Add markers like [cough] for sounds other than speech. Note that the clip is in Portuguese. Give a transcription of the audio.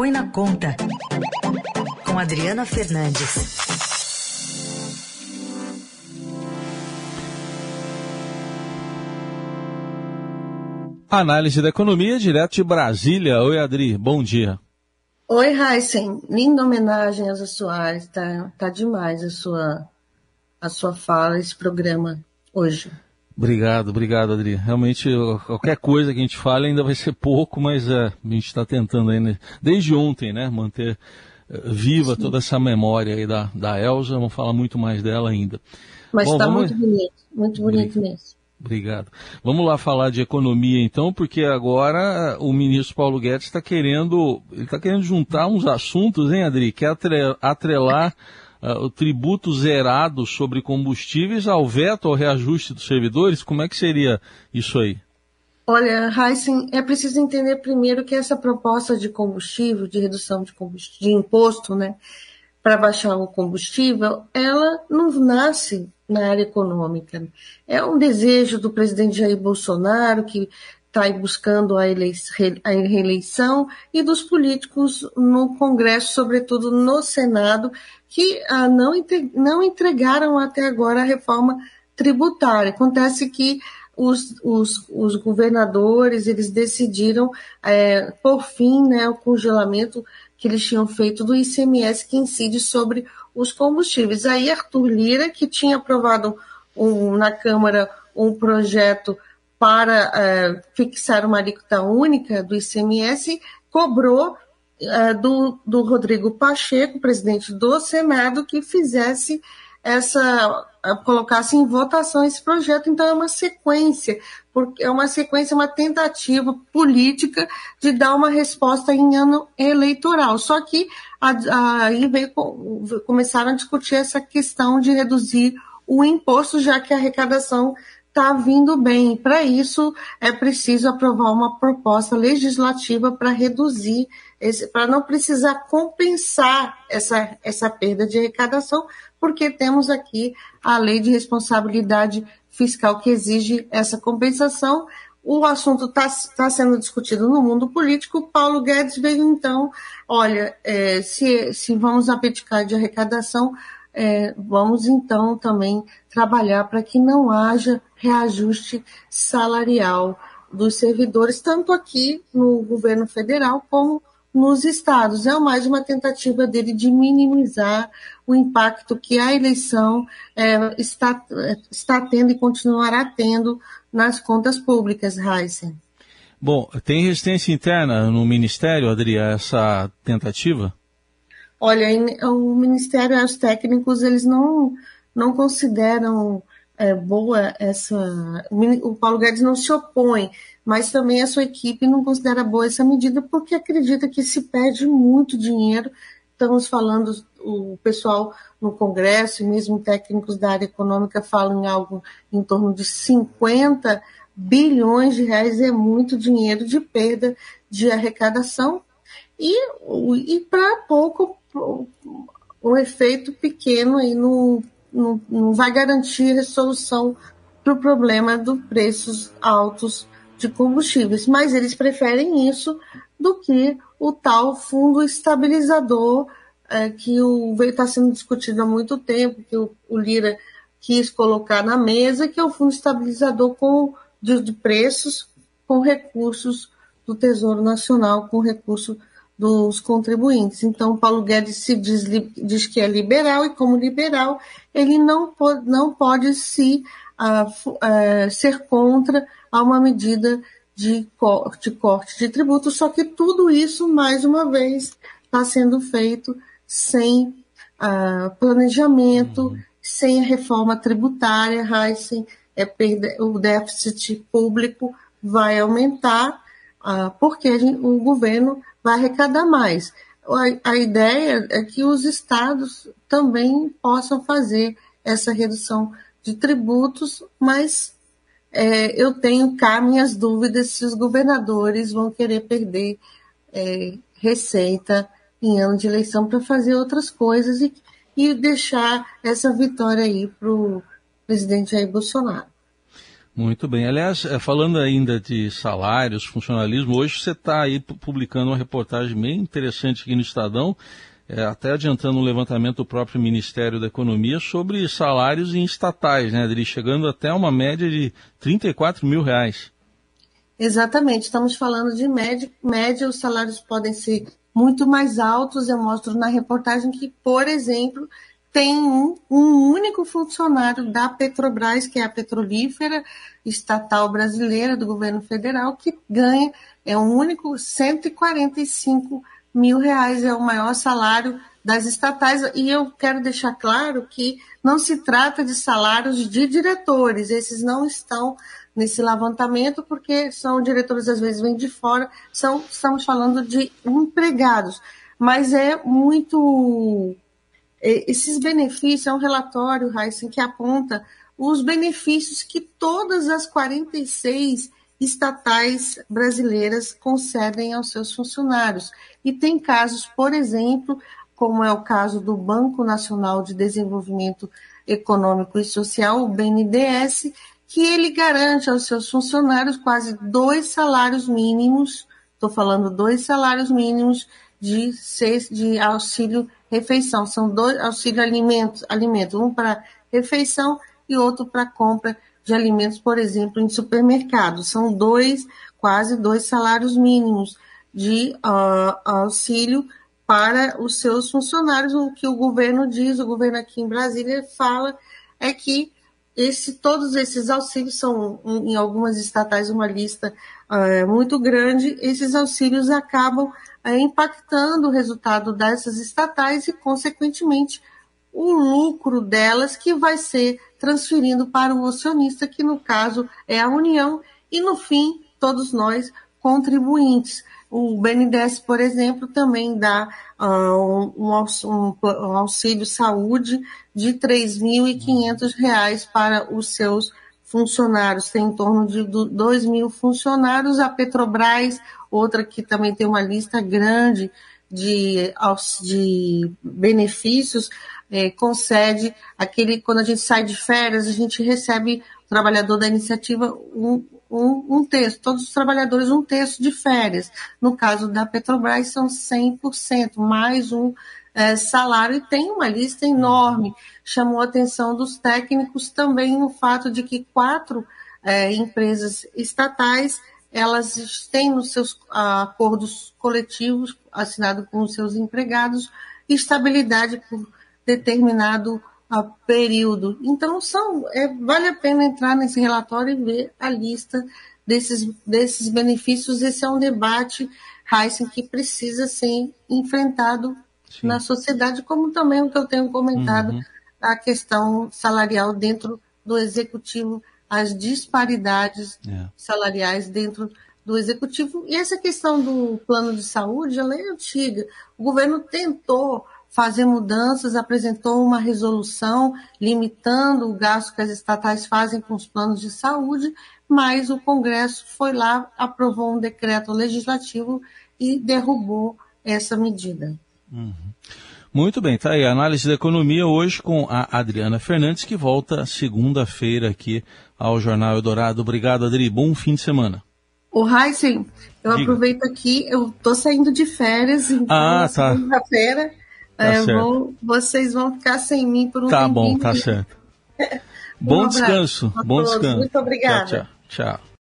Põe na Conta, com Adriana Fernandes. Análise da economia direto de Brasília. Oi, Adri, bom dia. Oi, Heisen. Linda homenagem a Elza Soares. Tá, tá demais a sua, a sua fala, esse programa hoje. Obrigado, obrigado, Adri. Realmente, qualquer coisa que a gente fale ainda vai ser pouco, mas é, a gente está tentando ainda, desde ontem, né, manter eh, viva Sim. toda essa memória aí da, da Elza. Vamos falar muito mais dela ainda. Mas está vamos... muito bonito, muito bonito mesmo. Obrigado. Vamos lá falar de economia então, porque agora o ministro Paulo Guedes está querendo, ele está querendo juntar uns assuntos, hein, Adri? Quer atrelar uh, o tributo zerado sobre combustíveis ao veto ao reajuste dos servidores? Como é que seria isso aí? Olha, Heisen, é preciso entender primeiro que essa proposta de combustível, de redução de, de imposto, né, para baixar o combustível, ela não nasce na área econômica. É um desejo do presidente Jair Bolsonaro, que está buscando a, a reeleição, e dos políticos no Congresso, sobretudo no Senado, que ah, não, não entregaram até agora a reforma tributária. Acontece que os, os, os governadores eles decidiram é, por fim né, o congelamento que eles tinham feito do ICMS que incide sobre os combustíveis. Aí Arthur Lira, que tinha aprovado um, na Câmara um projeto para é, fixar uma alíquota única do ICMS, cobrou é, do, do Rodrigo Pacheco, presidente do Senado, que fizesse essa colocasse em votação esse projeto. Então é uma sequência, porque é uma sequência, uma tentativa política de dar uma resposta em ano eleitoral. Só que aí veio, começaram a discutir essa questão de reduzir o imposto, já que a arrecadação está vindo bem. Para isso, é preciso aprovar uma proposta legislativa para reduzir, para não precisar compensar essa, essa perda de arrecadação, porque temos aqui a lei de responsabilidade fiscal que exige essa compensação. O assunto está tá sendo discutido no mundo político. Paulo Guedes veio então, olha, é, se, se vamos abdicar de arrecadação, é, vamos então também trabalhar para que não haja reajuste salarial dos servidores, tanto aqui no governo federal como nos estados. É mais uma tentativa dele de minimizar o impacto que a eleição é, está, está tendo e continuará tendo nas contas públicas, Heisen. Bom, tem resistência interna no Ministério, Adri, a essa tentativa? Olha, o Ministério e os técnicos, eles não, não consideram é, boa essa. O Paulo Guedes não se opõe, mas também a sua equipe não considera boa essa medida porque acredita que se perde muito dinheiro. Estamos falando, o pessoal no Congresso e mesmo técnicos da área econômica falam em algo em torno de 50 bilhões de reais, é muito dinheiro de perda de arrecadação e, e para pouco um efeito pequeno aí no, no, não vai garantir resolução para o problema dos preços altos de combustíveis, mas eles preferem isso do que o tal fundo estabilizador é, que está sendo discutido há muito tempo, que o, o, Lira quis colocar na mesa, que é o fundo estabilizador com, de, de preços com recursos do Tesouro Nacional, com recurso dos contribuintes. Então, Paulo Guedes se diz, diz, que é liberal e, como liberal, ele não pode, não pode se uh, uh, ser contra a uma medida de corte, corte de tributo, só que tudo isso, mais uma vez, está sendo feito sem uh, planejamento, uhum. sem a reforma tributária, Heisen, é o déficit público vai aumentar, porque gente, o governo vai arrecadar mais. A, a ideia é que os estados também possam fazer essa redução de tributos, mas é, eu tenho cá minhas dúvidas se os governadores vão querer perder é, receita em ano de eleição para fazer outras coisas e, e deixar essa vitória aí para o presidente Jair Bolsonaro. Muito bem. Aliás, é, falando ainda de salários, funcionalismo, hoje você está aí publicando uma reportagem bem interessante aqui no Estadão, é, até adiantando um levantamento do próprio Ministério da Economia sobre salários em estatais, né, Adri? Chegando até uma média de 34 mil reais. Exatamente, estamos falando de média, média, os salários podem ser muito mais altos. Eu mostro na reportagem que, por exemplo, tem um, um único funcionário da Petrobras, que é a petrolífera estatal brasileira do governo federal, que ganha, é um único 145 mil reais, é o maior salário das estatais. E eu quero deixar claro que não se trata de salários de diretores, esses não estão nesse levantamento, porque são diretores, às vezes, vêm de fora, são, estamos falando de empregados. Mas é muito. É, esses benefícios, é um relatório, Heisen, que aponta os benefícios que todas as 46 estatais brasileiras concedem aos seus funcionários. E tem casos, por exemplo, como é o caso do Banco Nacional de Desenvolvimento Econômico e Social, o BNDES, que ele garante aos seus funcionários quase dois salários mínimos, estou falando dois salários mínimos de, de auxílio refeição. São dois auxílio alimentos, alimentos um para refeição e outro para compra de alimentos, por exemplo, em supermercados. São dois, quase dois salários mínimos de uh, auxílio para os seus funcionários. O que o governo diz, o governo aqui em Brasília fala é que esse, todos esses auxílios são, em algumas estatais, uma lista uh, muito grande. Esses auxílios acabam uh, impactando o resultado dessas estatais e, consequentemente, o lucro delas que vai ser transferindo para o acionista, que no caso é a União, e no fim, todos nós contribuintes. O BNDES, por exemplo, também dá uh, um, um, um, auxílio saúde de R$ 3.500 para os seus funcionários. Tem em torno de 2 mil funcionários. A Petrobras, outra que também tem uma lista grande de, de benefícios, é, concede aquele, quando a gente sai de férias, a gente recebe, o trabalhador da iniciativa, um, um, um terço, todos os trabalhadores um terço de férias. No caso da Petrobras, são 100%, mais um é, salário, e tem uma lista enorme. Chamou a atenção dos técnicos também o fato de que quatro é, empresas estatais elas têm nos seus acordos coletivos assinados com os seus empregados estabilidade por determinado a período. Então, são, é, vale a pena entrar nesse relatório e ver a lista desses, desses benefícios. Esse é um debate, Heisen, que precisa ser enfrentado Sim. na sociedade, como também o que eu tenho comentado, uhum. a questão salarial dentro do executivo, as disparidades é. salariais dentro do executivo. E essa questão do plano de saúde, ela é antiga. O governo tentou fazer mudanças, apresentou uma resolução limitando o gasto que as estatais fazem com os planos de saúde, mas o Congresso foi lá, aprovou um decreto legislativo e derrubou essa medida. Uhum. Muito bem, tá aí a análise da economia hoje com a Adriana Fernandes, que volta segunda-feira aqui ao Jornal Eldorado. Obrigado, Adri. Bom fim de semana. O Heisen, eu Diga. aproveito aqui, eu tô saindo de férias, então ah, tá. segunda-feira Tá é, vou, vocês vão ficar sem mim por um Tá bom, tá certo. [laughs] bom um descanso. Bom descanso. Muito obrigada. tchau. tchau. tchau.